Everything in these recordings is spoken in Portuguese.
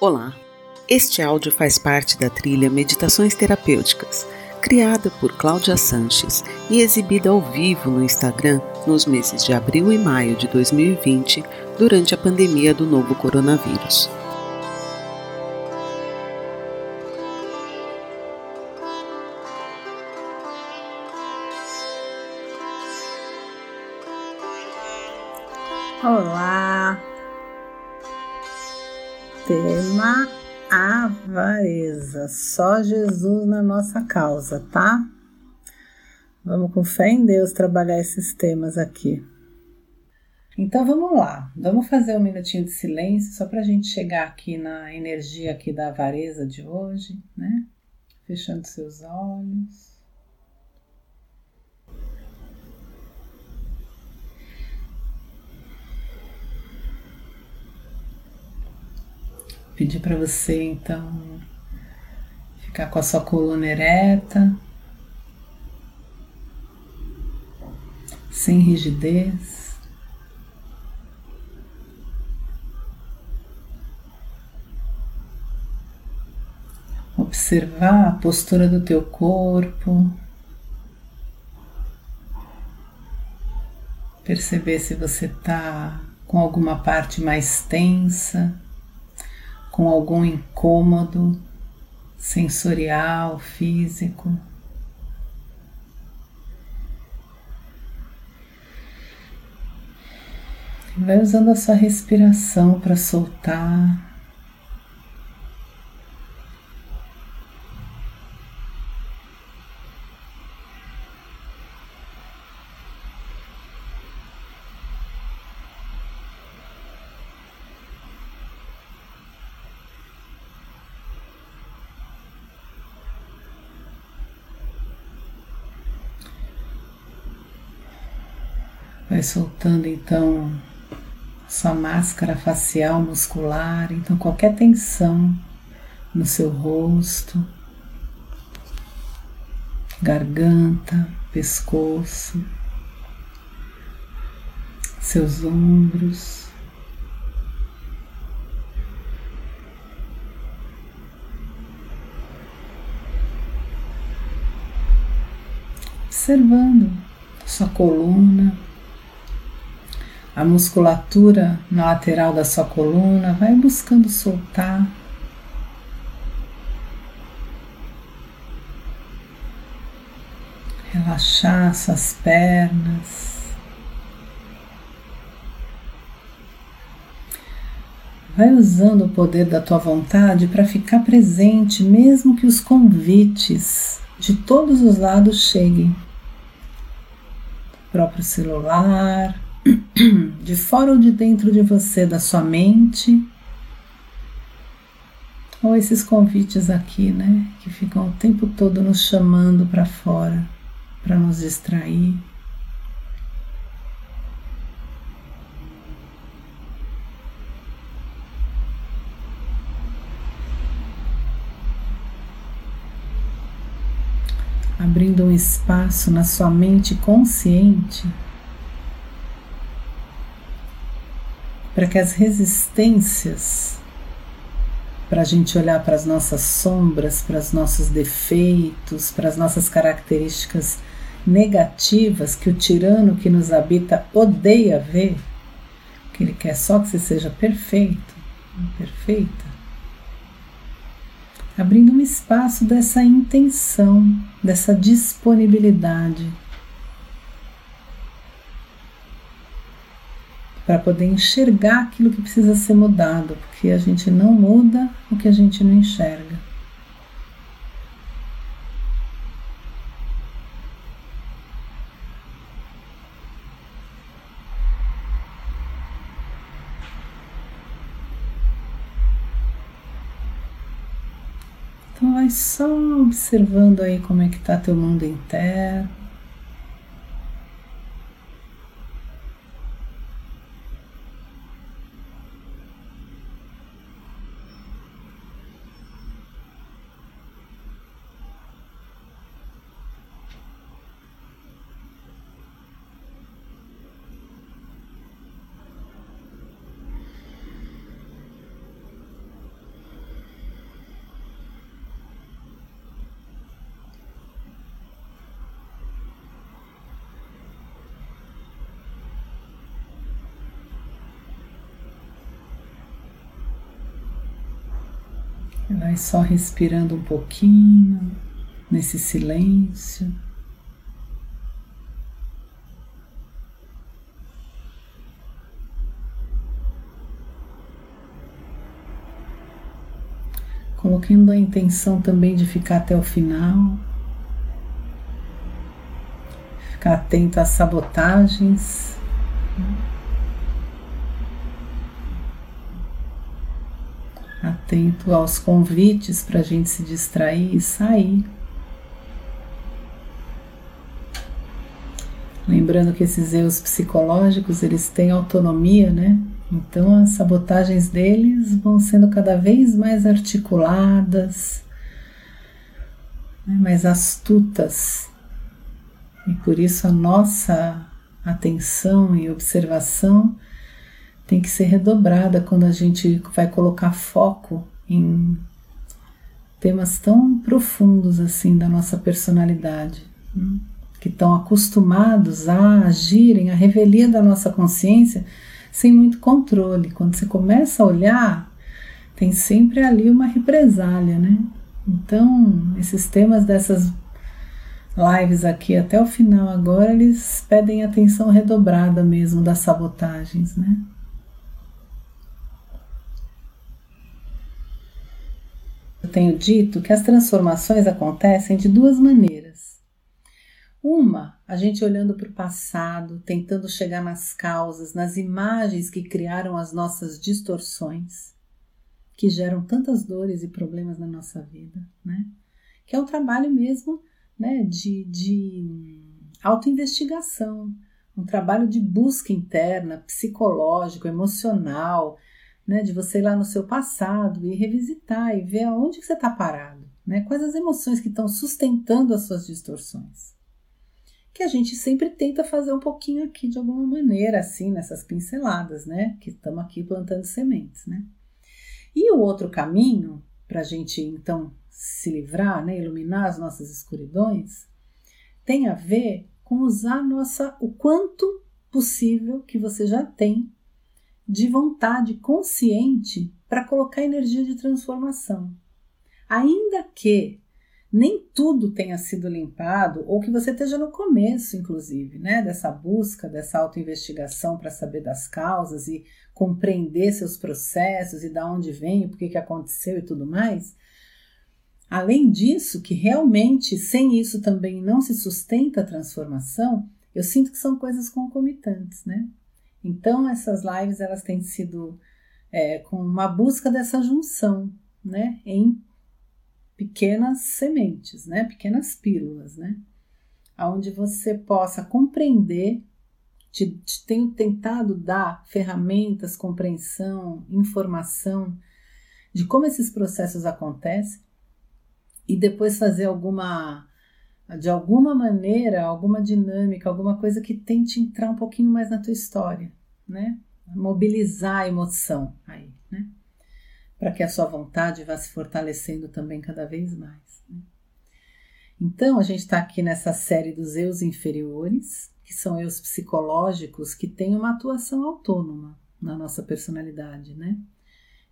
Olá, este áudio faz parte da trilha Meditações Terapêuticas, criada por Cláudia Sanches e exibida ao vivo no Instagram nos meses de abril e maio de 2020, durante a pandemia do novo coronavírus. Só Jesus na nossa causa, tá? Vamos com fé em Deus trabalhar esses temas aqui. Então vamos lá, vamos fazer um minutinho de silêncio só para a gente chegar aqui na energia aqui da avareza de hoje, né? Fechando seus olhos. pedir para você então ficar com a sua coluna ereta, sem rigidez. Observar a postura do teu corpo. Perceber se você está com alguma parte mais tensa com algum incômodo sensorial, físico. Vai usando a sua respiração para soltar. Vai soltando então sua máscara facial muscular, então qualquer tensão no seu rosto, garganta, pescoço, seus ombros. Observando sua coluna, a musculatura na lateral da sua coluna, vai buscando soltar. Relaxar suas pernas. Vai usando o poder da tua vontade para ficar presente, mesmo que os convites de todos os lados cheguem. O próprio celular, de fora ou de dentro de você, da sua mente, ou esses convites aqui, né, que ficam o tempo todo nos chamando para fora, para nos distrair. Abrindo um espaço na sua mente consciente para que as resistências para a gente olhar para as nossas sombras, para os nossos defeitos, para as nossas características negativas que o tirano que nos habita odeia ver, que ele quer só que você seja perfeito, perfeita, abrindo um espaço dessa intenção, dessa disponibilidade para poder enxergar aquilo que precisa ser mudado, porque a gente não muda o que a gente não enxerga. Então vai só observando aí como é que está teu mundo interno. Vai só respirando um pouquinho nesse silêncio. colocando a intenção também de ficar até o final, ficar atento às sabotagens. Atento aos convites para a gente se distrair e sair. Lembrando que esses erros psicológicos eles têm autonomia, né? Então as sabotagens deles vão sendo cada vez mais articuladas, né, mais astutas. E por isso a nossa atenção e observação tem que ser redobrada quando a gente vai colocar foco em temas tão profundos assim da nossa personalidade, né, que estão acostumados a agirem, a revelia da nossa consciência sem muito controle. Quando você começa a olhar, tem sempre ali uma represália, né? Então, esses temas dessas lives aqui até o final agora, eles pedem atenção redobrada mesmo das sabotagens, né? Eu tenho dito que as transformações acontecem de duas maneiras. Uma a gente olhando para o passado, tentando chegar nas causas, nas imagens que criaram as nossas distorções, que geram tantas dores e problemas na nossa vida, né? Que é um trabalho mesmo, né, de, de autoinvestigação, um trabalho de busca interna, psicológico, emocional, né, de você ir lá no seu passado e revisitar e ver aonde que você está parado, né? Quais as emoções que estão sustentando as suas distorções que a gente sempre tenta fazer um pouquinho aqui de alguma maneira, assim, nessas pinceladas, né? Que estamos aqui plantando sementes, né? E o outro caminho, para a gente então se livrar, né, iluminar as nossas escuridões, tem a ver com usar nossa, o quanto possível que você já tem de vontade consciente para colocar energia de transformação. Ainda que nem tudo tenha sido limpado, ou que você esteja no começo, inclusive, né, dessa busca, dessa autoinvestigação para saber das causas e compreender seus processos e da onde vem, o que, que aconteceu e tudo mais. Além disso, que realmente sem isso também não se sustenta a transformação, eu sinto que são coisas concomitantes, né? Então essas lives elas têm sido é, com uma busca dessa junção, né, em pequenas sementes, né? Pequenas pílulas, né? Onde você possa compreender, te, te tenho tentado dar ferramentas, compreensão, informação de como esses processos acontecem e depois fazer alguma de alguma maneira, alguma dinâmica, alguma coisa que tente entrar um pouquinho mais na tua história, né? Mobilizar a emoção aí, né? para que a sua vontade vá se fortalecendo também cada vez mais. Né? Então, a gente está aqui nessa série dos eus inferiores, que são eus psicológicos que têm uma atuação autônoma na nossa personalidade, né?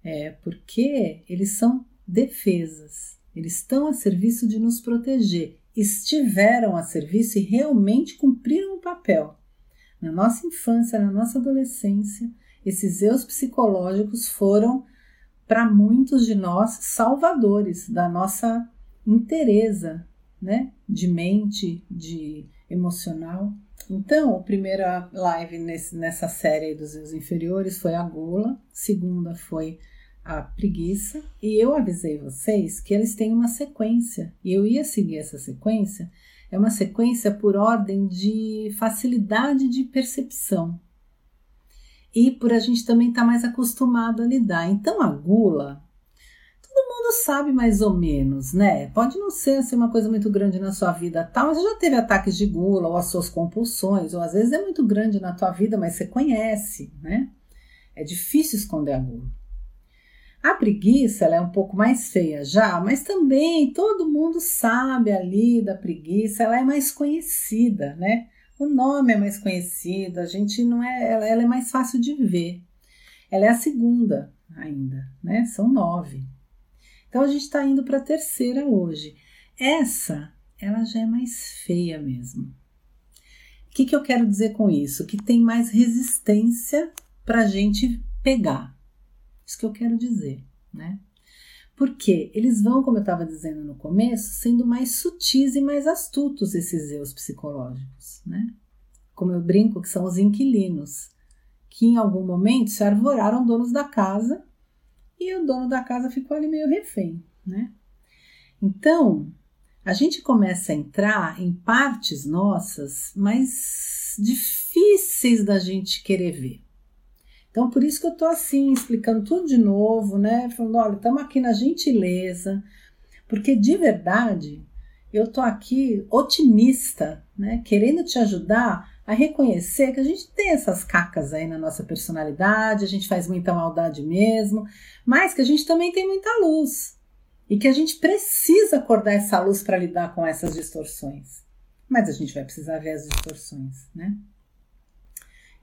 É porque eles são defesas, eles estão a serviço de nos proteger, estiveram a serviço e realmente cumpriram o papel. Na nossa infância, na nossa adolescência, esses eus psicológicos foram para muitos de nós, salvadores da nossa inteireza, né? De mente, de emocional. Então, a primeira live nesse, nessa série dos rios inferiores foi a gula, segunda foi a preguiça, e eu avisei vocês que eles têm uma sequência, e eu ia seguir essa sequência. É uma sequência por ordem de facilidade de percepção e por a gente também estar tá mais acostumado a lidar. Então a gula, todo mundo sabe mais ou menos, né? Pode não ser assim, uma coisa muito grande na sua vida, tal, mas você já teve ataques de gula ou as suas compulsões, ou às vezes é muito grande na tua vida, mas você conhece, né? É difícil esconder a gula. A preguiça ela é um pouco mais feia já, mas também todo mundo sabe ali da preguiça, ela é mais conhecida, né? O nome é mais conhecido, a gente não é, ela, ela é mais fácil de ver. Ela é a segunda ainda, né? São nove. Então a gente está indo para a terceira hoje. Essa, ela já é mais feia mesmo. O que, que eu quero dizer com isso? Que tem mais resistência para a gente pegar. Isso que eu quero dizer, né? Porque eles vão, como eu estava dizendo no começo, sendo mais sutis e mais astutos esses eus psicológicos, né? Como eu brinco, que são os inquilinos, que em algum momento se arvoraram donos da casa e o dono da casa ficou ali meio refém, né? Então, a gente começa a entrar em partes nossas mais difíceis da gente querer ver. Então, por isso que eu tô assim, explicando tudo de novo, né? Falando, olha, estamos aqui na gentileza, porque de verdade eu tô aqui otimista, né? Querendo te ajudar a reconhecer que a gente tem essas cacas aí na nossa personalidade, a gente faz muita maldade mesmo, mas que a gente também tem muita luz e que a gente precisa acordar essa luz para lidar com essas distorções. Mas a gente vai precisar ver as distorções, né?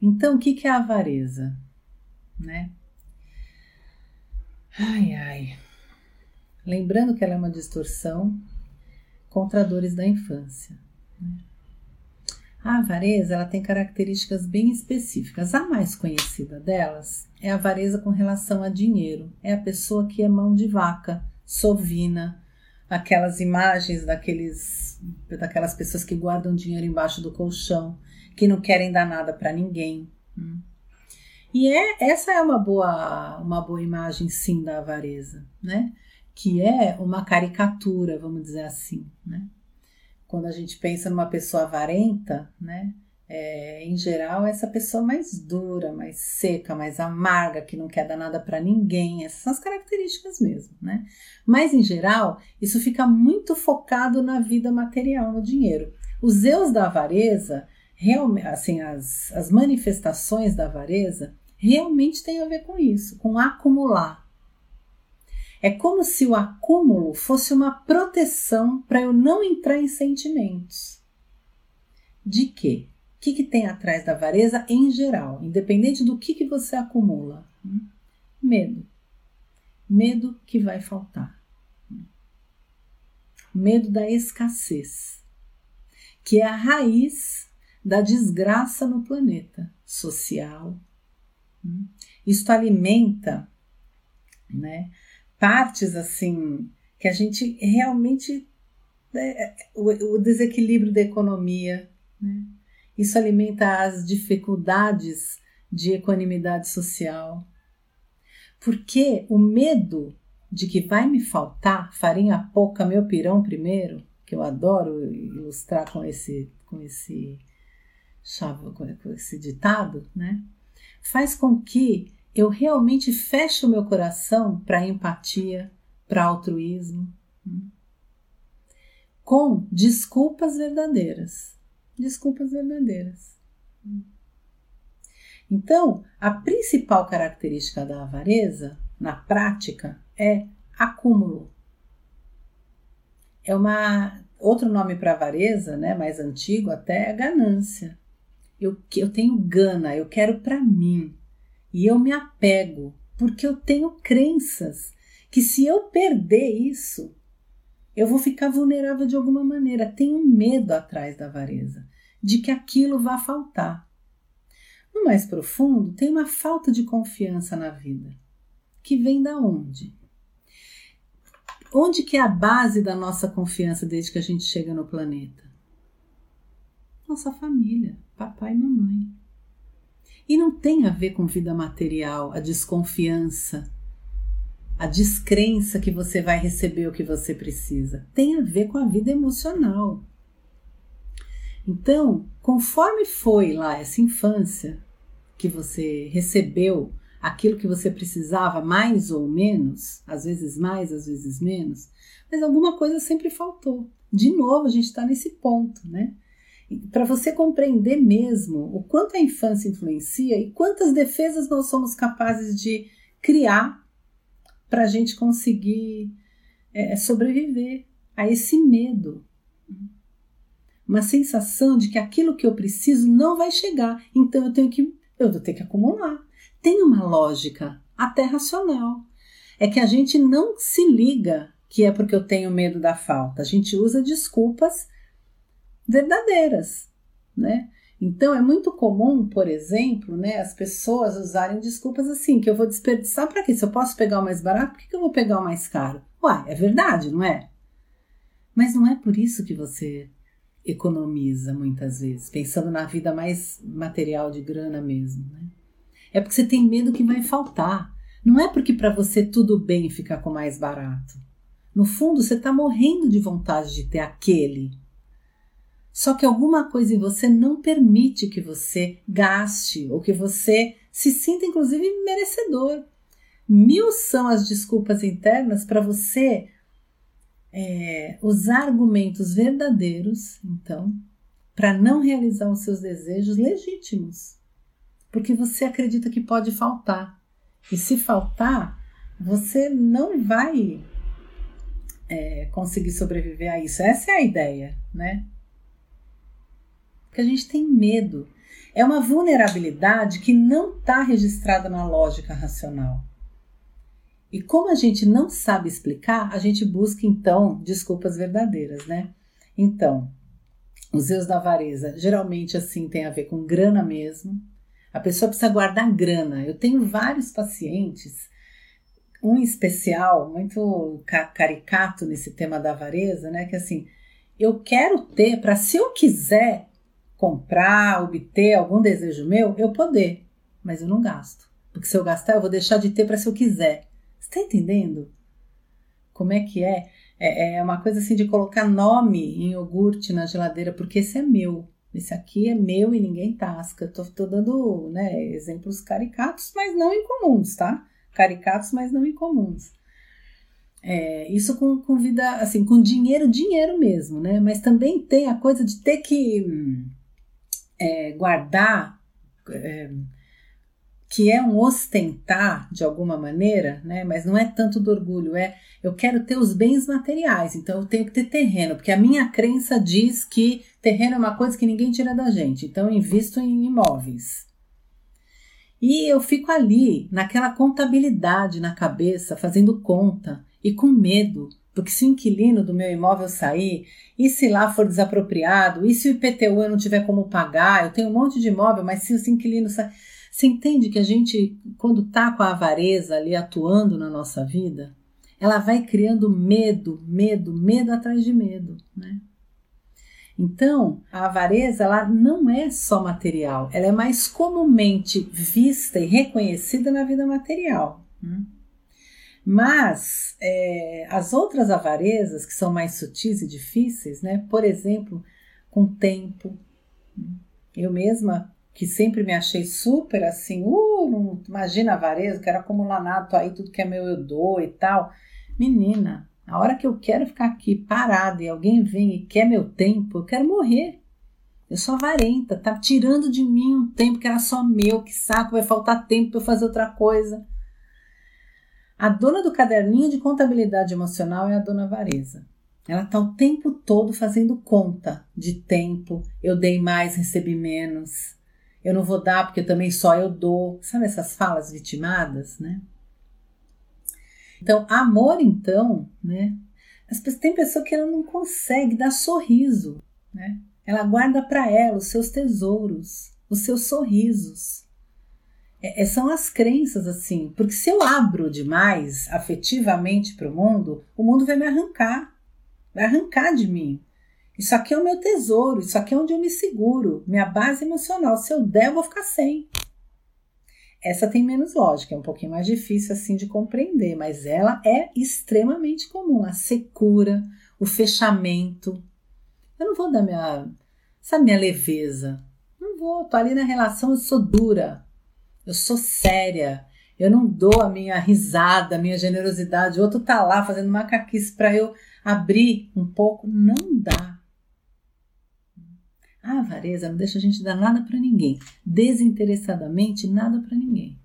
Então, o que é a avareza? Né? Ai, ai. Lembrando que ela é uma distorção contra dores da infância. Né? A avareza ela tem características bem específicas. A mais conhecida delas é a avareza com relação a dinheiro. É a pessoa que é mão de vaca, sovina, aquelas imagens daqueles, daquelas pessoas que guardam dinheiro embaixo do colchão, que não querem dar nada para ninguém. Hum. E é, essa é uma boa, uma boa imagem, sim, da avareza, né? Que é uma caricatura, vamos dizer assim, né? Quando a gente pensa numa pessoa avarenta, né? É, em geral, essa pessoa mais dura, mais seca, mais amarga, que não quer dar nada para ninguém, essas são as características mesmo, né? Mas em geral, isso fica muito focado na vida material, no dinheiro. Os Zeus da avareza, realmente, assim, as, as manifestações da avareza, realmente tem a ver com isso, com acumular. É como se o acúmulo fosse uma proteção para eu não entrar em sentimentos. De quê? O que, que tem atrás da avareza em geral, independente do que, que você acumula? Medo. Medo que vai faltar. Medo da escassez, que é a raiz da desgraça no planeta social, isto alimenta, né, partes assim que a gente realmente é, o, o, desequilíbrio da economia, né? Isso alimenta as dificuldades de equanimidade social. Porque o medo de que vai me faltar farinha pouca, meu pirão primeiro, que eu adoro ilustrar com esse com esse com esse ditado, né? Faz com que eu realmente feche o meu coração para empatia, para altruísmo, hum, com desculpas verdadeiras. Desculpas verdadeiras. Então, a principal característica da avareza, na prática, é acúmulo. É uma outro nome para avareza, né, mais antigo até, é ganância. Eu, eu tenho gana, eu quero para mim. E eu me apego, porque eu tenho crenças que se eu perder isso, eu vou ficar vulnerável de alguma maneira. Tenho medo atrás da avareza, de que aquilo vá faltar. No mais profundo, tem uma falta de confiança na vida, que vem da onde? Onde que é a base da nossa confiança desde que a gente chega no planeta? Nossa família papai e mamãe. E não tem a ver com vida material, a desconfiança, a descrença que você vai receber o que você precisa. Tem a ver com a vida emocional. Então, conforme foi lá essa infância que você recebeu aquilo que você precisava, mais ou menos, às vezes mais, às vezes menos, mas alguma coisa sempre faltou. De novo, a gente está nesse ponto, né? Para você compreender mesmo o quanto a infância influencia e quantas defesas nós somos capazes de criar para a gente conseguir é, sobreviver a esse medo. Uma sensação de que aquilo que eu preciso não vai chegar, então eu tenho que, eu vou ter que acumular. Tem uma lógica até racional. é que a gente não se liga que é porque eu tenho medo da falta. A gente usa desculpas verdadeiras, né? Então é muito comum, por exemplo, né, as pessoas usarem desculpas assim, que eu vou desperdiçar para quê? Se eu posso pegar o mais barato, por que, que eu vou pegar o mais caro? Uai, é verdade, não é? Mas não é por isso que você economiza muitas vezes, pensando na vida mais material de grana mesmo, né? É porque você tem medo que vai faltar. Não é porque para você tudo bem ficar com mais barato. No fundo, você está morrendo de vontade de ter aquele só que alguma coisa em você não permite que você gaste ou que você se sinta, inclusive, merecedor. Mil são as desculpas internas para você é, usar argumentos verdadeiros, então, para não realizar os seus desejos legítimos. Porque você acredita que pode faltar. E se faltar, você não vai é, conseguir sobreviver a isso. Essa é a ideia, né? Porque a gente tem medo. É uma vulnerabilidade que não está registrada na lógica racional. E como a gente não sabe explicar, a gente busca então desculpas verdadeiras, né? Então, os erros da avareza geralmente assim tem a ver com grana mesmo. A pessoa precisa guardar grana. Eu tenho vários pacientes, um especial muito caricato nesse tema da avareza, né? Que assim, eu quero ter para se eu quiser comprar, obter algum desejo meu, eu poder, mas eu não gasto. Porque se eu gastar, eu vou deixar de ter para se eu quiser. Você está entendendo? Como é que é? é? É uma coisa assim de colocar nome em iogurte na geladeira, porque esse é meu. Esse aqui é meu e ninguém tasca. Tô, tô dando né, exemplos caricatos, mas não incomuns, tá? Caricatos, mas não incomuns. É, isso com, com vida, assim, com dinheiro, dinheiro mesmo, né? Mas também tem a coisa de ter que hum, é, guardar, é, que é um ostentar de alguma maneira, né? Mas não é tanto do orgulho, é eu quero ter os bens materiais, então eu tenho que ter terreno, porque a minha crença diz que terreno é uma coisa que ninguém tira da gente, então eu invisto em imóveis. E eu fico ali, naquela contabilidade na cabeça, fazendo conta e com medo porque se o inquilino do meu imóvel sair, e se lá for desapropriado, e se o IPTU eu não tiver como pagar, eu tenho um monte de imóvel, mas se os inquilinos sair. Você entende que a gente, quando está com a avareza ali atuando na nossa vida, ela vai criando medo, medo, medo atrás de medo, né? Então, a avareza ela não é só material, ela é mais comumente vista e reconhecida na vida material. Né? Mas é, as outras avarezas, que são mais sutis e difíceis, né? por exemplo, com tempo. Eu mesma, que sempre me achei super assim, uh, não, imagina avareza, quero acumular nada, aí, tudo que é meu eu dou e tal. Menina, a hora que eu quero ficar aqui parada e alguém vem e quer meu tempo, eu quero morrer. Eu sou avarenta, tá tirando de mim um tempo que era só meu, que saco, vai faltar tempo para eu fazer outra coisa. A dona do caderninho de contabilidade emocional é a dona Vareza. Ela está o tempo todo fazendo conta de tempo. Eu dei mais, recebi menos. Eu não vou dar porque também só eu dou. Sabe essas falas vitimadas, né? Então, amor, então, né? Tem pessoa que ela não consegue dar sorriso, né? Ela guarda para ela os seus tesouros, os seus sorrisos. É, é, são as crenças assim, porque se eu abro demais afetivamente para o mundo, o mundo vai me arrancar, vai arrancar de mim. Isso aqui é o meu tesouro, isso aqui é onde eu me seguro, minha base emocional. Se eu der, eu vou ficar sem. Essa tem menos lógica, é um pouquinho mais difícil assim de compreender, mas ela é extremamente comum. A secura, o fechamento. Eu não vou dar minha, sabe, minha leveza. Não vou, tô ali na relação, eu sou dura eu sou séria, eu não dou a minha risada, a minha generosidade. O outro tá lá fazendo macaquice para eu abrir um pouco. Não dá. A avareza não deixa a gente dar nada para ninguém. Desinteressadamente, nada para ninguém.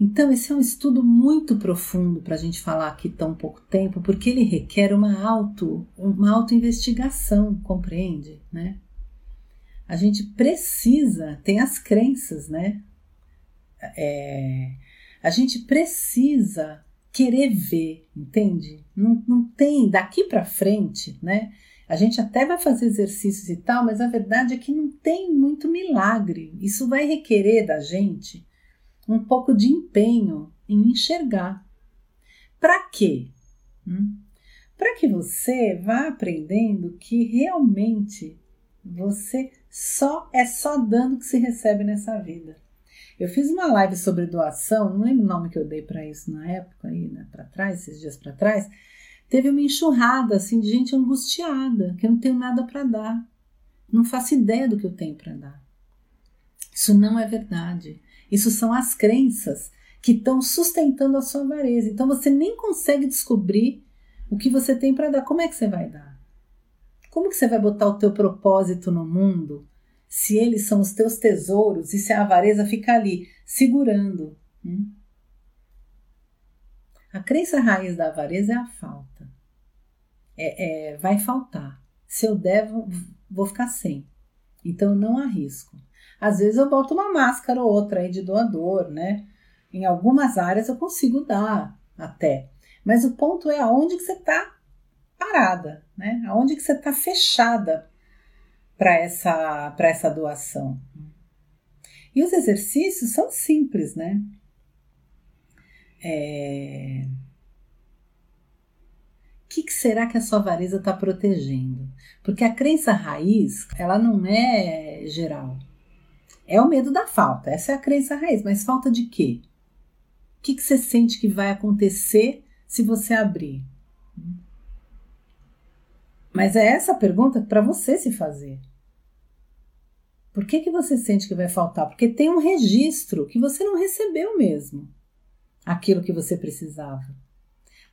Então, esse é um estudo muito profundo para a gente falar aqui tão pouco tempo, porque ele requer uma auto, uma auto-investigação, compreende? Né? A gente precisa, tem as crenças, né? É, A gente precisa querer ver, entende? Não, não tem daqui para frente, né? A gente até vai fazer exercícios e tal, mas a verdade é que não tem muito milagre. Isso vai requerer da gente um pouco de empenho em enxergar. Para quê? Hum? Para que você vá aprendendo que realmente você só é só dando que se recebe nessa vida. Eu fiz uma live sobre doação, não lembro o nome que eu dei para isso na época, aí, né, para trás, esses dias para trás. Teve uma enxurrada assim de gente angustiada, que eu não tenho nada para dar. Não faço ideia do que eu tenho para dar. Isso não é verdade. Isso são as crenças que estão sustentando a sua avareza. Então você nem consegue descobrir o que você tem para dar. Como é que você vai dar? Como que você vai botar o teu propósito no mundo se eles são os teus tesouros e se a avareza fica ali segurando? Hum? A crença raiz da avareza é a falta. É, é, vai faltar. Se eu der, vou ficar sem. Então eu não arrisco. Às vezes eu boto uma máscara ou outra aí de doador, né? Em algumas áreas eu consigo dar até. Mas o ponto é aonde que você está parada, né? Aonde que você está fechada para essa, essa doação. E os exercícios são simples, né? É... O que, que será que a sua avareza está protegendo? Porque a crença raiz, ela não é geral. É o medo da falta, essa é a crença raiz, mas falta de quê? O que, que você sente que vai acontecer se você abrir? Mas é essa pergunta para você se fazer. Por que, que você sente que vai faltar? Porque tem um registro que você não recebeu mesmo aquilo que você precisava.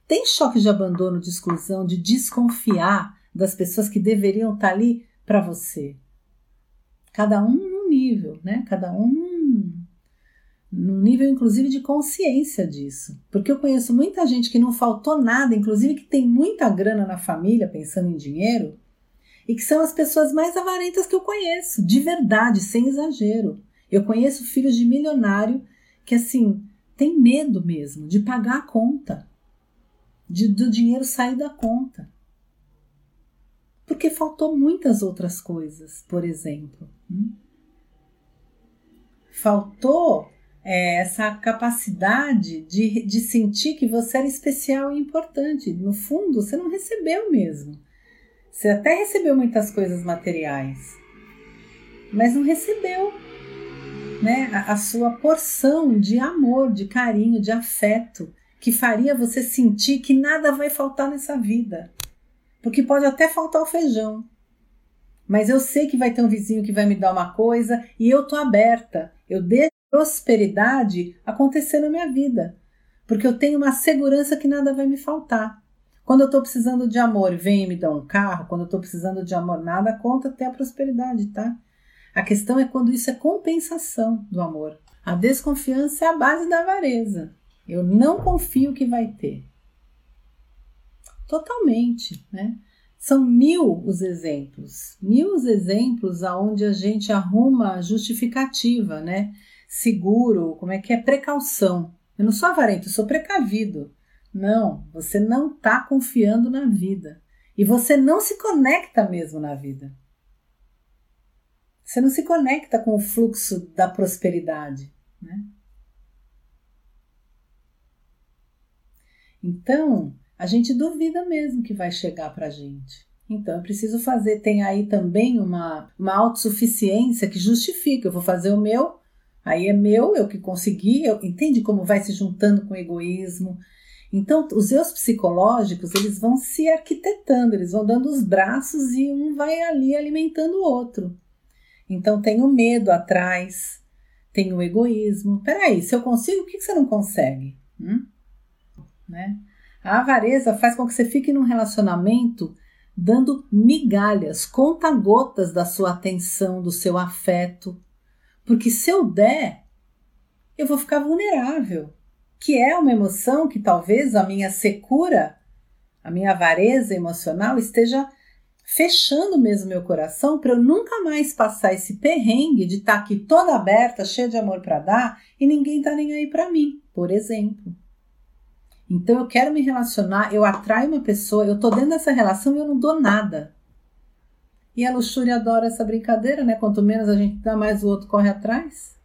Tem choque de abandono, de exclusão, de desconfiar das pessoas que deveriam estar ali para você. Cada um num nível, né? Cada um num, num nível, inclusive, de consciência disso. Porque eu conheço muita gente que não faltou nada, inclusive que tem muita grana na família pensando em dinheiro, e que são as pessoas mais avarentas que eu conheço, de verdade, sem exagero. Eu conheço filhos de milionário que, assim, tem medo mesmo de pagar a conta, de, do dinheiro sair da conta. Porque faltou muitas outras coisas, por exemplo. Hum? Faltou é, essa capacidade de, de sentir que você era especial e importante. No fundo, você não recebeu mesmo. Você até recebeu muitas coisas materiais, mas não recebeu né, a, a sua porção de amor, de carinho, de afeto, que faria você sentir que nada vai faltar nessa vida. Porque pode até faltar o feijão. Mas eu sei que vai ter um vizinho que vai me dar uma coisa e eu tô aberta. Eu deixo prosperidade acontecer na minha vida. Porque eu tenho uma segurança que nada vai me faltar. Quando eu estou precisando de amor, vem e me dá um carro. Quando eu estou precisando de amor, nada conta até a prosperidade, tá? A questão é quando isso é compensação do amor. A desconfiança é a base da avareza. Eu não confio que vai ter. Totalmente, né? São mil os exemplos, mil os exemplos aonde a gente arruma justificativa, né? Seguro, como é que é? Precaução. Eu não sou avarento, eu sou precavido. Não, você não está confiando na vida. E você não se conecta mesmo na vida. Você não se conecta com o fluxo da prosperidade. Né? Então, a gente duvida mesmo que vai chegar para a gente. Então, eu preciso fazer. Tem aí também uma, uma autossuficiência que justifica. Eu vou fazer o meu, aí é meu, eu que consegui. Eu, entende como vai se juntando com o egoísmo, então, os eus psicológicos, eles vão se arquitetando, eles vão dando os braços e um vai ali alimentando o outro. Então, tem o medo atrás, tem o egoísmo. Peraí, se eu consigo, o que você não consegue? Hum? Né? A avareza faz com que você fique num relacionamento dando migalhas, conta-gotas da sua atenção, do seu afeto. Porque se eu der, eu vou ficar vulnerável que é uma emoção que talvez a minha secura, a minha avareza emocional esteja fechando mesmo meu coração para eu nunca mais passar esse perrengue de estar tá aqui toda aberta, cheia de amor para dar e ninguém tá nem aí para mim, por exemplo. Então eu quero me relacionar, eu atraio uma pessoa, eu tô dentro dessa relação e eu não dou nada. E a luxúria adora essa brincadeira, né? Quanto menos a gente dá, mais o outro corre atrás.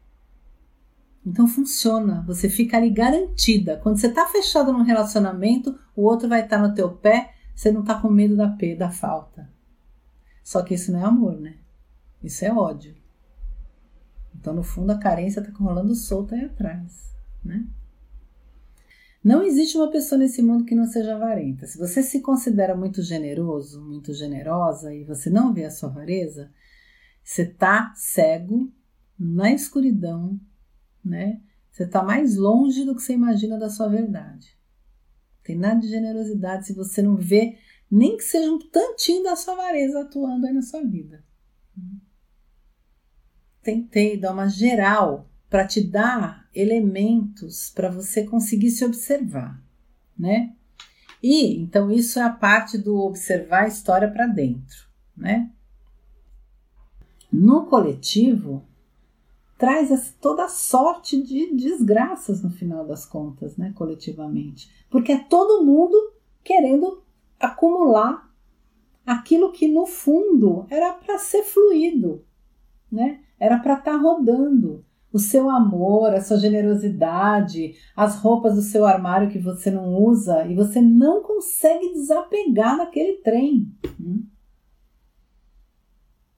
Então funciona, você fica ali garantida. Quando você tá fechado num relacionamento, o outro vai estar tá no teu pé, você não tá com medo da P, da falta. Só que isso não é amor, né? Isso é ódio. Então, no fundo, a carência tá rolando solta aí atrás, né? Não existe uma pessoa nesse mundo que não seja avarenta. Se você se considera muito generoso, muito generosa e você não vê a sua avareza, você tá cego na escuridão, né? Você tá mais longe do que você imagina da sua verdade. Tem nada de generosidade se você não vê nem que seja um tantinho da sua avareza atuando aí na sua vida. Tentei dar uma geral para te dar elementos para você conseguir se observar, né? E então isso é a parte do observar a história para dentro, né? No coletivo traz toda sorte de desgraças no final das contas, né, coletivamente, porque é todo mundo querendo acumular aquilo que no fundo era para ser fluido, né? Era para estar tá rodando o seu amor, a sua generosidade, as roupas do seu armário que você não usa e você não consegue desapegar daquele trem. Hum?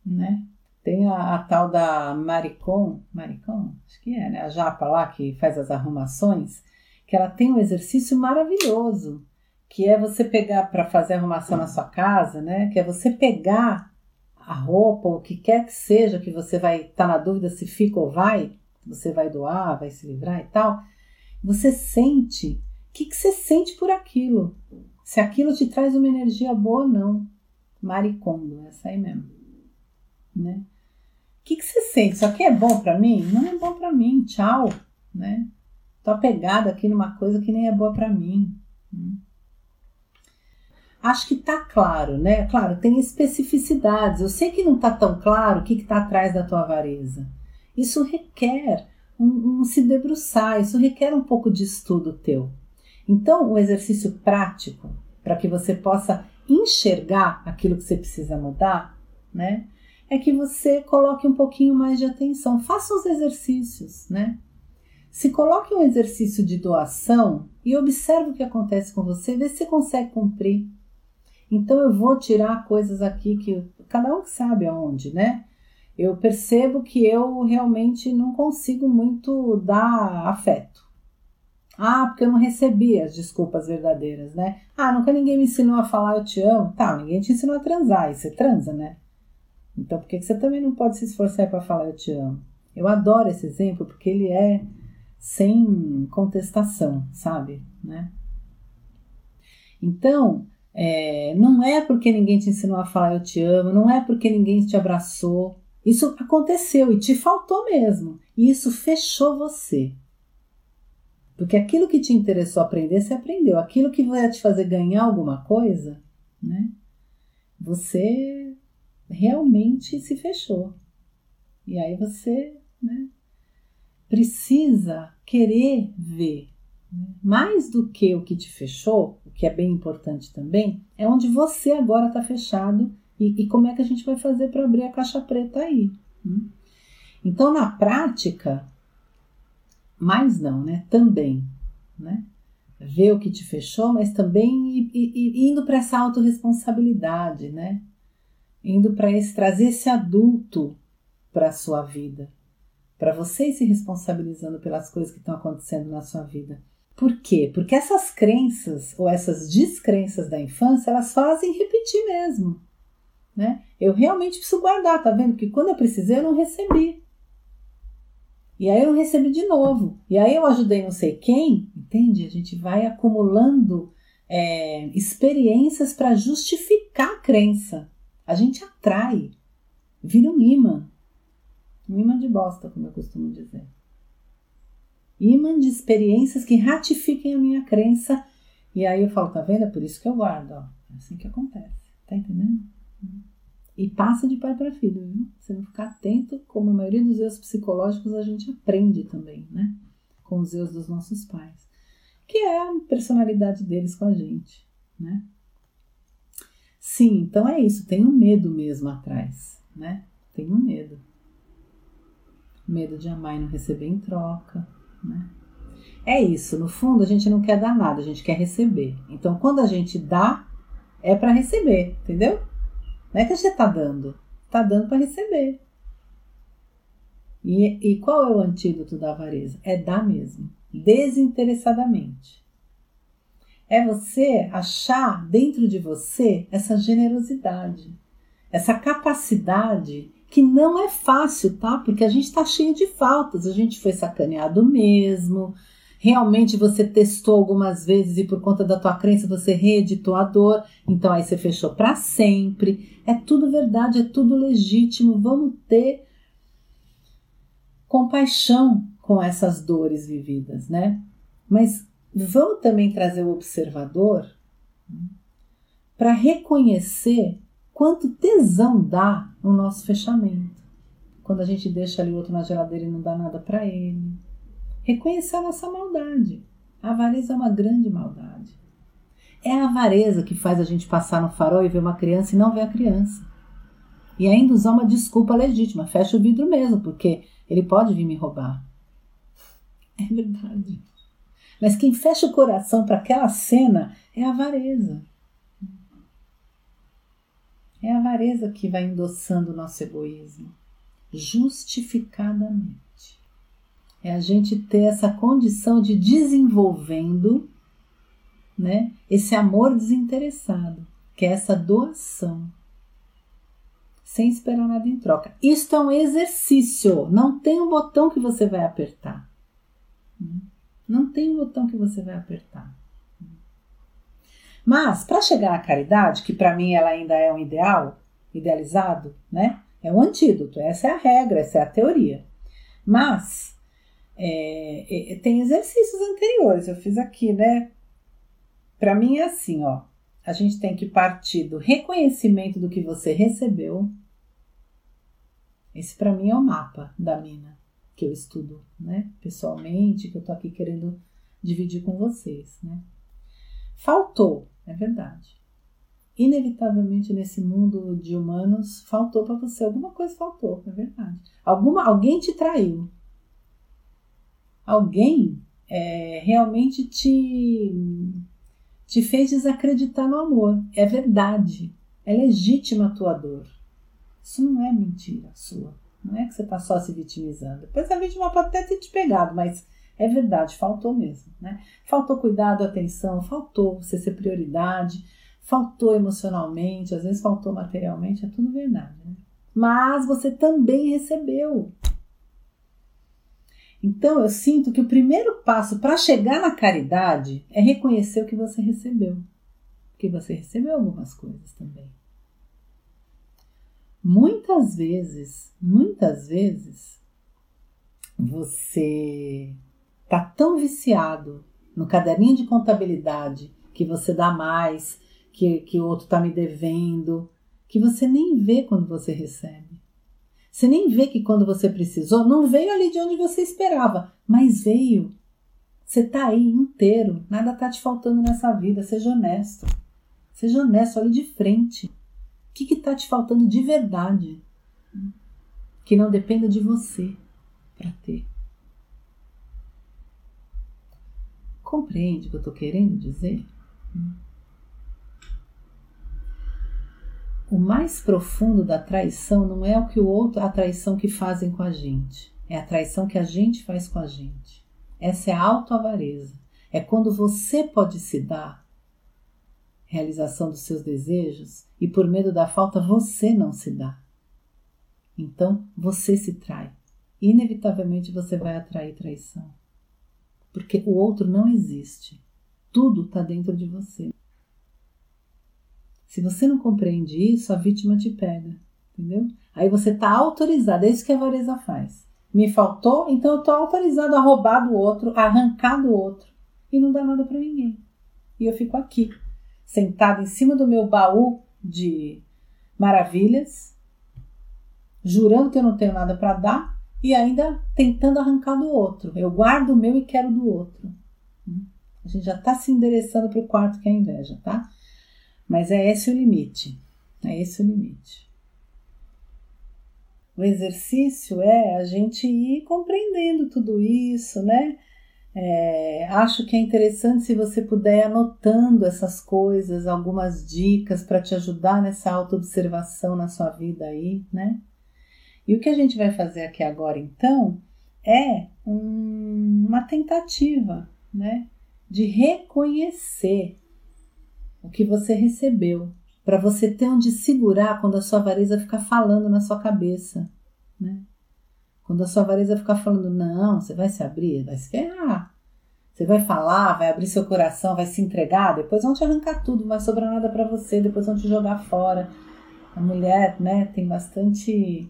Né? Tem a, a, tal da Maricon, Maricon, acho que é, né? A japa lá que faz as arrumações, que ela tem um exercício maravilhoso, que é você pegar para fazer arrumação na sua casa, né? Que é você pegar a roupa, ou o que quer que seja que você vai estar tá na dúvida se fica ou vai, você vai doar, vai se livrar e tal, você sente. O que, que você sente por aquilo? Se aquilo te traz uma energia boa ou não. Maricondo, essa aí mesmo. Né? O que, que você sente? Isso aqui é bom para mim? Não é bom para mim, tchau. Né? Tô apegada aqui numa coisa que nem é boa para mim. Né? Acho que tá claro, né? Claro, tem especificidades. Eu sei que não tá tão claro o que, que tá atrás da tua avareza. Isso requer um, um se debruçar, isso requer um pouco de estudo teu. Então, o exercício prático, para que você possa enxergar aquilo que você precisa mudar, né? É que você coloque um pouquinho mais de atenção. Faça os exercícios, né? Se coloque um exercício de doação e observe o que acontece com você, vê se consegue cumprir. Então eu vou tirar coisas aqui que cada um sabe aonde, né? Eu percebo que eu realmente não consigo muito dar afeto. Ah, porque eu não recebi as desculpas verdadeiras, né? Ah, nunca ninguém me ensinou a falar eu te amo. Tá, ninguém te ensinou a transar, e você transa, né? Então por que você também não pode se esforçar para falar eu te amo? Eu adoro esse exemplo porque ele é sem contestação, sabe? Né? Então, é, não é porque ninguém te ensinou a falar eu te amo, não é porque ninguém te abraçou, isso aconteceu e te faltou mesmo. E isso fechou você. Porque aquilo que te interessou aprender, você aprendeu. Aquilo que vai te fazer ganhar alguma coisa, né? Você realmente se fechou. E aí você né, precisa querer ver. Né? Mais do que o que te fechou, o que é bem importante também, é onde você agora está fechado e, e como é que a gente vai fazer para abrir a caixa preta aí? Hum? Então, na prática, mais não, né? Também, né? Ver o que te fechou, mas também indo para essa autorresponsabilidade, né? Indo para esse trazer esse adulto para a sua vida, para você ir se responsabilizando pelas coisas que estão acontecendo na sua vida. Por quê? Porque essas crenças ou essas descrenças da infância, elas fazem repetir mesmo. Né? Eu realmente preciso guardar, tá vendo? Que quando eu precisei eu não recebi. E aí eu recebi de novo. E aí eu ajudei não sei quem, entende? A gente vai acumulando é, experiências para justificar a crença. A gente atrai, vira um imã. Um imã de bosta, como eu costumo dizer. Imã de experiências que ratifiquem a minha crença. E aí eu falo, tá vendo? É por isso que eu guardo. Ó. É assim que acontece. Tá entendendo? E passa de pai para filho, viu? Se não ficar atento, como a maioria dos erros psicológicos, a gente aprende também, né? Com os erros dos nossos pais. Que é a personalidade deles com a gente, né? Sim, então é isso. Tem um medo mesmo atrás, né? Tem um medo. Medo de amar e não receber em troca, né? É isso. No fundo, a gente não quer dar nada, a gente quer receber. Então, quando a gente dá, é para receber, entendeu? Não é que você está dando, está dando para receber. E, e qual é o antídoto da avareza? É dar mesmo, desinteressadamente. É você achar dentro de você essa generosidade, essa capacidade que não é fácil, tá? Porque a gente está cheio de faltas, a gente foi sacaneado mesmo, realmente você testou algumas vezes e por conta da tua crença você reeditou a dor, então aí você fechou para sempre. É tudo verdade, é tudo legítimo. Vamos ter compaixão com essas dores vividas, né? Mas vamos também trazer o observador para reconhecer quanto tesão dá no nosso fechamento. Quando a gente deixa ali o outro na geladeira e não dá nada para ele reconhecer a nossa maldade. A avareza é uma grande maldade. É a avareza que faz a gente passar no farol e ver uma criança e não ver a criança. E ainda usar uma desculpa legítima. Fecha o vidro mesmo, porque ele pode vir me roubar. É verdade. Mas quem fecha o coração para aquela cena é a avareza. É a avareza que vai endossando o nosso egoísmo, justificadamente. É a gente ter essa condição de desenvolvendo né, esse amor desinteressado, que é essa doação, sem esperar nada em troca. Isto é um exercício, não tem um botão que você vai apertar. Não tem um botão que você vai apertar. Mas, para chegar à caridade, que para mim ela ainda é um ideal, idealizado, né? É um antídoto, essa é a regra, essa é a teoria. Mas é, tem exercícios anteriores, eu fiz aqui, né? Para mim é assim, ó. A gente tem que partir do reconhecimento do que você recebeu. Esse para mim é o mapa da mina que eu estudo, né? Pessoalmente, que eu tô aqui querendo dividir com vocês, né? Faltou, é verdade. Inevitavelmente nesse mundo de humanos faltou para você alguma coisa faltou, é verdade. Alguma alguém te traiu, alguém é, realmente te, te fez desacreditar no amor. É verdade. É legítima a tua dor. Isso não é mentira sua. Não é que você está só se vitimizando. Depois a vítima pode até ter te pegado, mas é verdade, faltou mesmo. Né? Faltou cuidado, atenção, faltou você ser prioridade, faltou emocionalmente, às vezes faltou materialmente, é tudo verdade. Né? Mas você também recebeu. Então eu sinto que o primeiro passo para chegar na caridade é reconhecer o que você recebeu. Porque você recebeu algumas coisas também. Muitas vezes, muitas vezes, você tá tão viciado no caderninho de contabilidade que você dá mais, que, que o outro tá me devendo, que você nem vê quando você recebe. Você nem vê que quando você precisou, não veio ali de onde você esperava, mas veio. Você está aí inteiro, nada está te faltando nessa vida. Seja honesto. Seja honesto, olhe de frente. O que está te faltando de verdade? Que não dependa de você para ter. Compreende o que eu estou querendo dizer? O mais profundo da traição não é o que o outro, a traição que fazem com a gente, é a traição que a gente faz com a gente. Essa é a autoavareza. É quando você pode se dar realização dos seus desejos e por medo da falta você não se dá. Então você se trai. Inevitavelmente você vai atrair traição. Porque o outro não existe. Tudo está dentro de você. Se você não compreende isso, a vítima te pega, entendeu? Aí você está autorizado, é isso que a avareza faz. Me faltou, então eu estou autorizado a roubar do outro, a arrancar do outro e não dá nada para ninguém. E eu fico aqui, sentado em cima do meu baú de maravilhas, jurando que eu não tenho nada para dar e ainda tentando arrancar do outro. Eu guardo o meu e quero do outro. A gente já está se endereçando para o quarto que é a inveja, tá? Mas é esse o limite. É esse o limite. O exercício é a gente ir compreendendo tudo isso, né? É, acho que é interessante se você puder anotando essas coisas, algumas dicas para te ajudar nessa autoobservação na sua vida aí, né? E o que a gente vai fazer aqui agora, então, é um, uma tentativa, né? De reconhecer o que você recebeu, para você ter onde segurar quando a sua avareza ficar falando na sua cabeça, né? Quando a sua avareza ficar falando, não, você vai se abrir, vai se ferrar. Você vai falar, vai abrir seu coração, vai se entregar, depois vão te arrancar tudo, não vai sobrar nada para você, depois vão te jogar fora. A mulher, né, tem bastante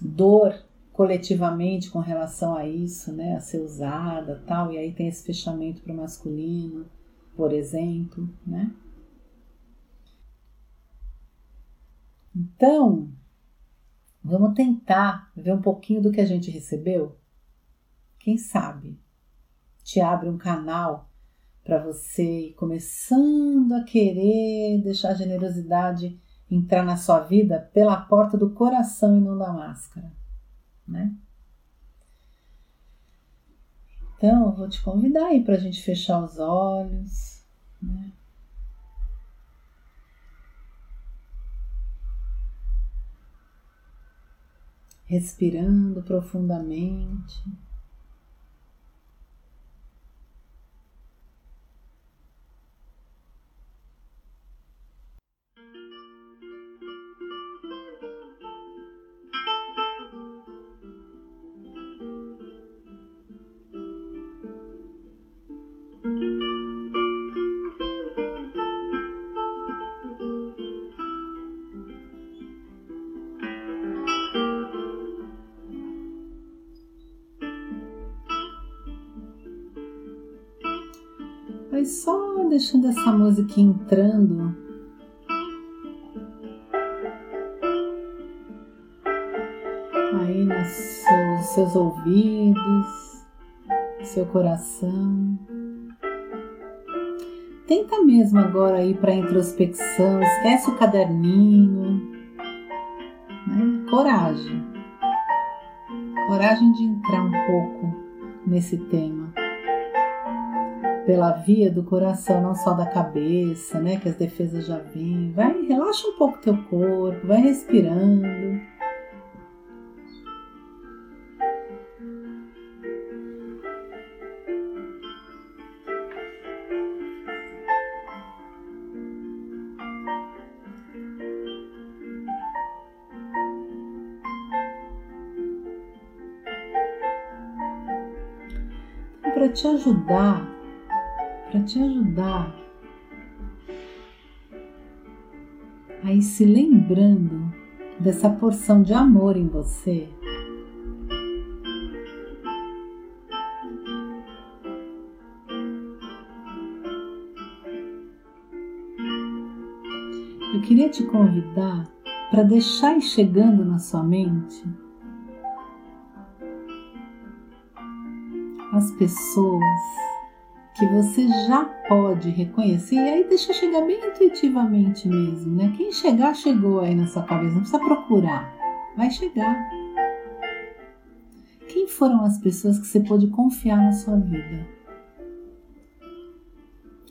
dor coletivamente com relação a isso, né, a ser usada, tal, e aí tem esse fechamento para o masculino, por exemplo, né? Então, vamos tentar ver um pouquinho do que a gente recebeu? Quem sabe te abre um canal para você ir começando a querer deixar a generosidade entrar na sua vida pela porta do coração e não da máscara, né? Então, eu vou te convidar aí para a gente fechar os olhos, né? Respirando profundamente. Deixando essa música entrando. Aí nos seus, seus ouvidos, seu coração. Tenta mesmo agora ir para introspecção, esquece o caderninho. Né? Coragem. Coragem de entrar um pouco nesse tema pela via do coração, não só da cabeça, né? Que as defesas já vêm. Vai, relaxa um pouco teu corpo, vai respirando. Para te ajudar para te ajudar a ir se lembrando dessa porção de amor em você. Eu queria te convidar para deixar ir chegando na sua mente as pessoas que você já pode reconhecer, e aí deixa chegar bem intuitivamente mesmo, né? Quem chegar, chegou aí na sua cabeça, não precisa procurar, vai chegar. Quem foram as pessoas que você pôde confiar na sua vida?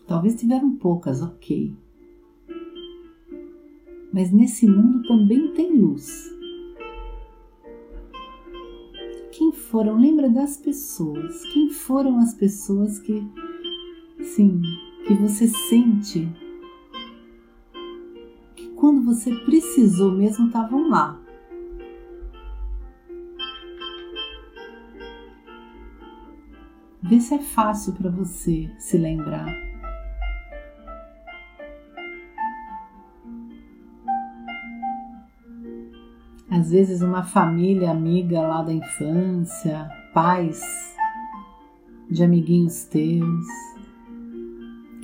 Talvez tiveram poucas, ok. Mas nesse mundo também tem luz. Quem foram? Lembra das pessoas. Quem foram as pessoas que Sim, que você sente que quando você precisou mesmo estavam lá. Vê se é fácil para você se lembrar. Às vezes, uma família amiga lá da infância, pais de amiguinhos teus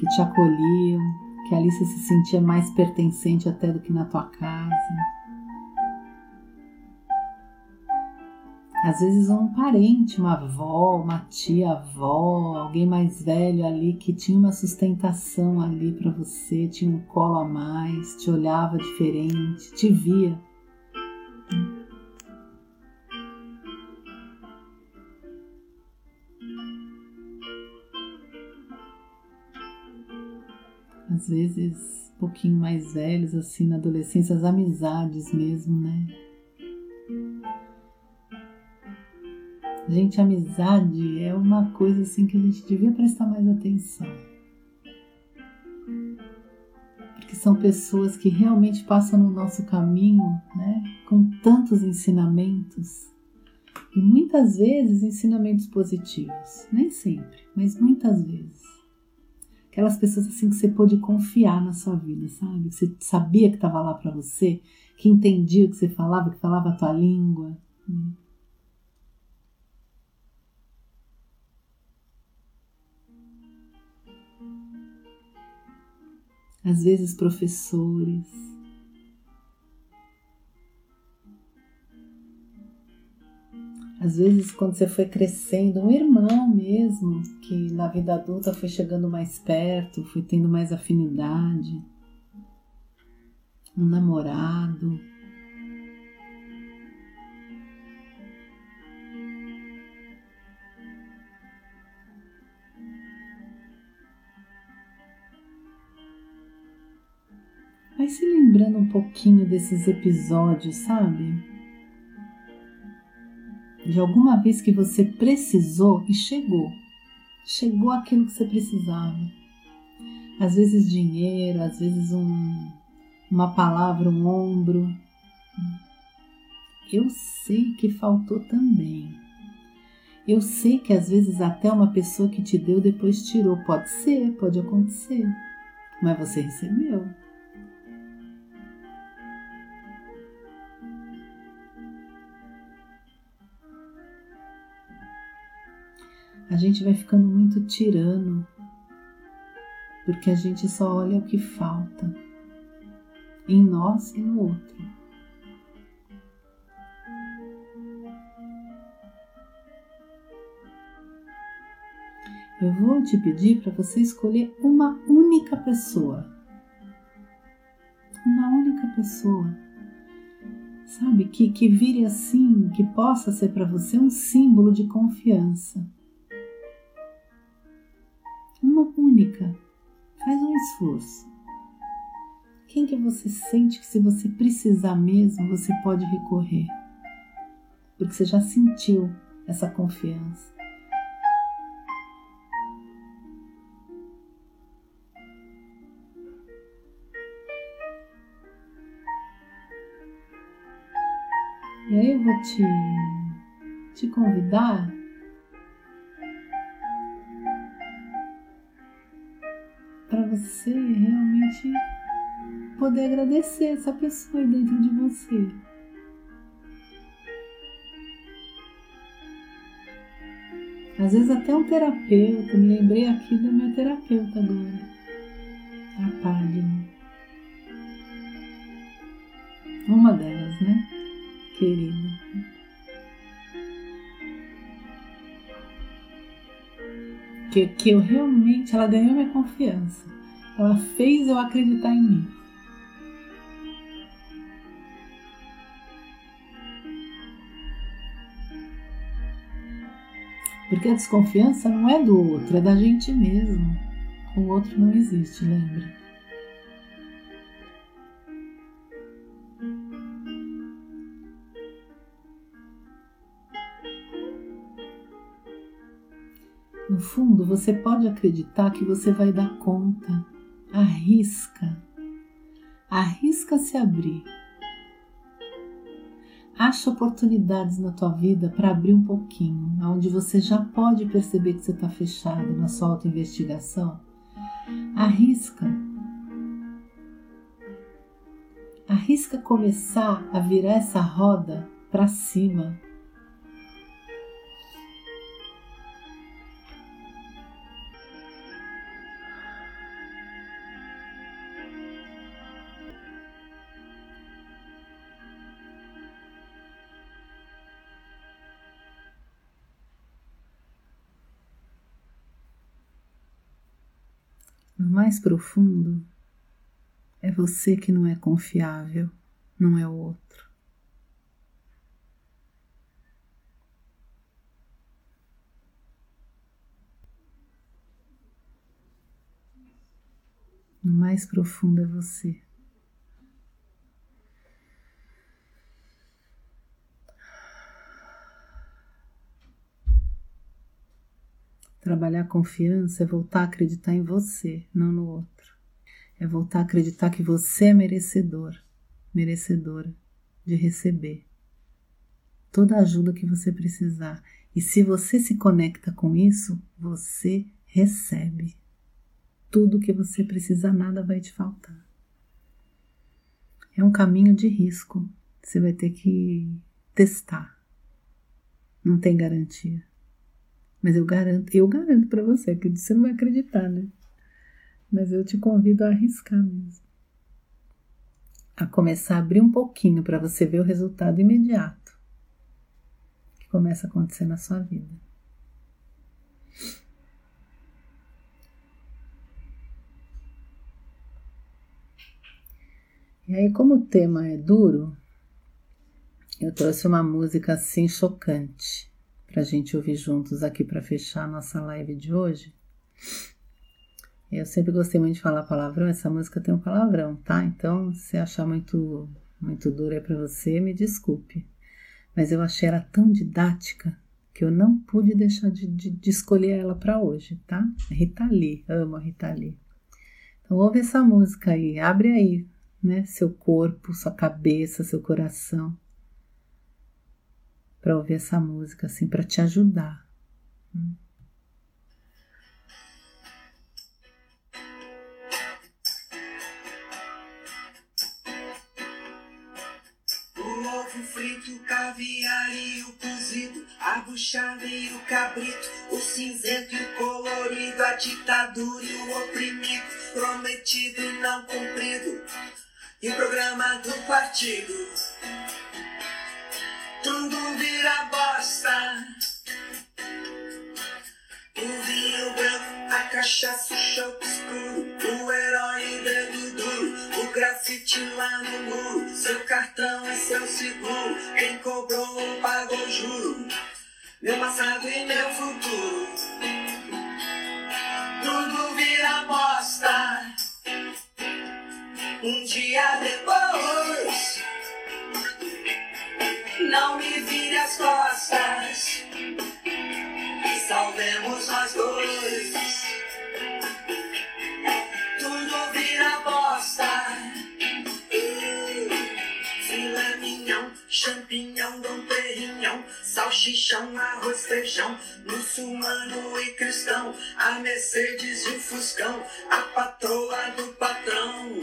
que te acolhiam, que ali você se sentia mais pertencente até do que na tua casa. Às vezes um parente, uma avó, uma tia-avó, alguém mais velho ali que tinha uma sustentação ali para você, tinha um colo a mais, te olhava diferente, te via. Às vezes, um pouquinho mais velhos, assim, na adolescência, as amizades mesmo, né? Gente, amizade é uma coisa assim que a gente devia prestar mais atenção. Porque são pessoas que realmente passam no nosso caminho, né, com tantos ensinamentos. E muitas vezes ensinamentos positivos, nem sempre, mas muitas vezes. Aquelas pessoas assim que você pôde confiar na sua vida, sabe? Que você sabia que estava lá para você, que entendia o que você falava, que falava a tua língua. Às vezes professores. Às vezes, quando você foi crescendo, um irmão mesmo, que na vida adulta foi chegando mais perto, foi tendo mais afinidade, um namorado. Vai se lembrando um pouquinho desses episódios, sabe? De alguma vez que você precisou e chegou. Chegou aquilo que você precisava. Às vezes dinheiro, às vezes um, uma palavra, um ombro. Eu sei que faltou também. Eu sei que às vezes até uma pessoa que te deu depois tirou. Pode ser, pode acontecer. Mas você recebeu. A gente vai ficando muito tirano, porque a gente só olha o que falta em nós e no outro. Eu vou te pedir para você escolher uma única pessoa. Uma única pessoa. Sabe, que, que vire assim, que possa ser para você um símbolo de confiança Faz um esforço. Quem que você sente que se você precisar mesmo, você pode recorrer? Porque você já sentiu essa confiança. E aí eu vou te, te convidar você realmente poder agradecer essa pessoa dentro de você. Às vezes até um terapeuta, me lembrei aqui da minha terapeuta agora, a Padme. Uma delas, né? Querida. Que, que eu realmente, ela ganhou minha confiança. Ela fez eu acreditar em mim. Porque a desconfiança não é do outro, é da gente mesmo. O outro não existe, lembra? No fundo, você pode acreditar que você vai dar conta arrisca, arrisca se abrir. Acha oportunidades na tua vida para abrir um pouquinho, onde você já pode perceber que você está fechado na sua autoinvestigação. Arrisca. Arrisca começar a virar essa roda para cima mais profundo, é você que não é confiável, não é o outro. No mais profundo é você. Trabalhar confiança é voltar a acreditar em você, não no outro. É voltar a acreditar que você é merecedor, merecedora de receber toda a ajuda que você precisar. E se você se conecta com isso, você recebe. Tudo que você precisa, nada vai te faltar. É um caminho de risco. Você vai ter que testar. Não tem garantia. Mas eu garanto, eu garanto para você, que você não vai acreditar, né? Mas eu te convido a arriscar mesmo. A começar a abrir um pouquinho para você ver o resultado imediato que começa a acontecer na sua vida. E aí, como o tema é duro, eu trouxe uma música assim chocante para a gente ouvir juntos aqui para fechar nossa live de hoje. Eu sempre gostei muito de falar palavrão, essa música tem um palavrão, tá? Então, se achar muito, muito dura para você, me desculpe. Mas eu achei ela tão didática que eu não pude deixar de, de, de escolher ela para hoje, tá? Rita Lee, amo a Rita Lee. Então, ouve essa música aí, abre aí, né? Seu corpo, sua cabeça, seu coração para ouvir essa música, assim, para te ajudar. Ovo frito, caviar e o cozido, a buchada e o cabrito, o cinzento e o colorido, a ditadura e o oprimido, prometido e não cumprido, e o programa do partido cachaça, o choque escuro, o herói dedo duro, o grafite lá no muro, seu cartão e seu seguro, quem cobrou pagou juro, meu passado e meu futuro. Tudo vira bosta. Um dia depois não me vire as costas. Salvemos nós dois. Champignon, dom perignon, salchichão, arroz, feijão, muçulmano e cristão, a Mercedes e o Fuscão, a patroa do patrão,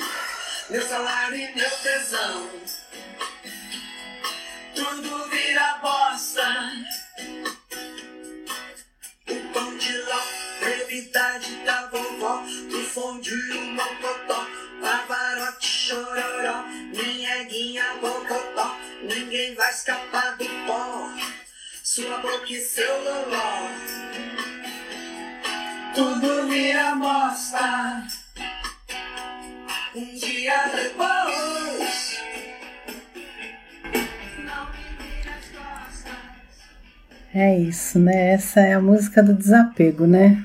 meu salário e meu tesão tudo vira bosta. O pão de ló, brevidade da vovó, do fondue, o mocotó, pavarote, chororó, minha guinha, bocotó, ninguém vai escapar do pó, sua boca e seu loló. Tudo vira bosta. Um dia depois. É isso, né? Essa é a música do desapego, né?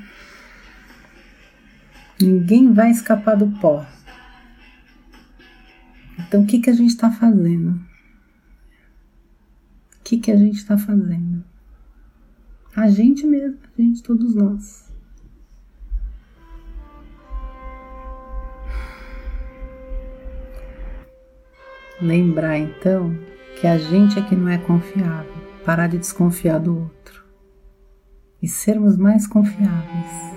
Ninguém vai escapar do pó. Então, o que, que a gente está fazendo? O que, que a gente está fazendo? A gente mesmo, a gente, todos nós. Lembrar então que a gente é que não é confiável parar de desconfiar do outro e sermos mais confiáveis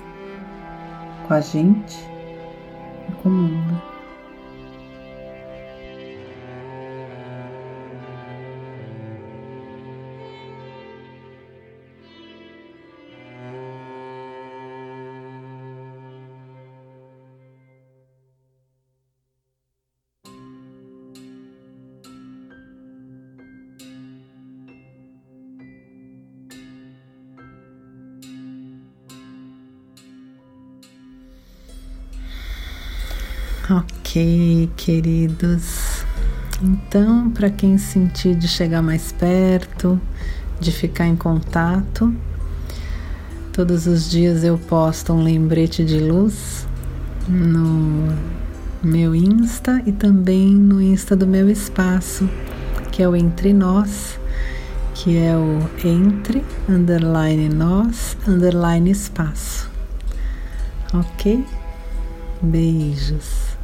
com a gente e com o mundo. Ok, queridos. Então, para quem sentir de chegar mais perto, de ficar em contato, todos os dias eu posto um lembrete de luz no meu Insta e também no Insta do meu espaço, que é o Entre Nós, que é o Entre underline Nós underline Espaço. Ok? Beijos.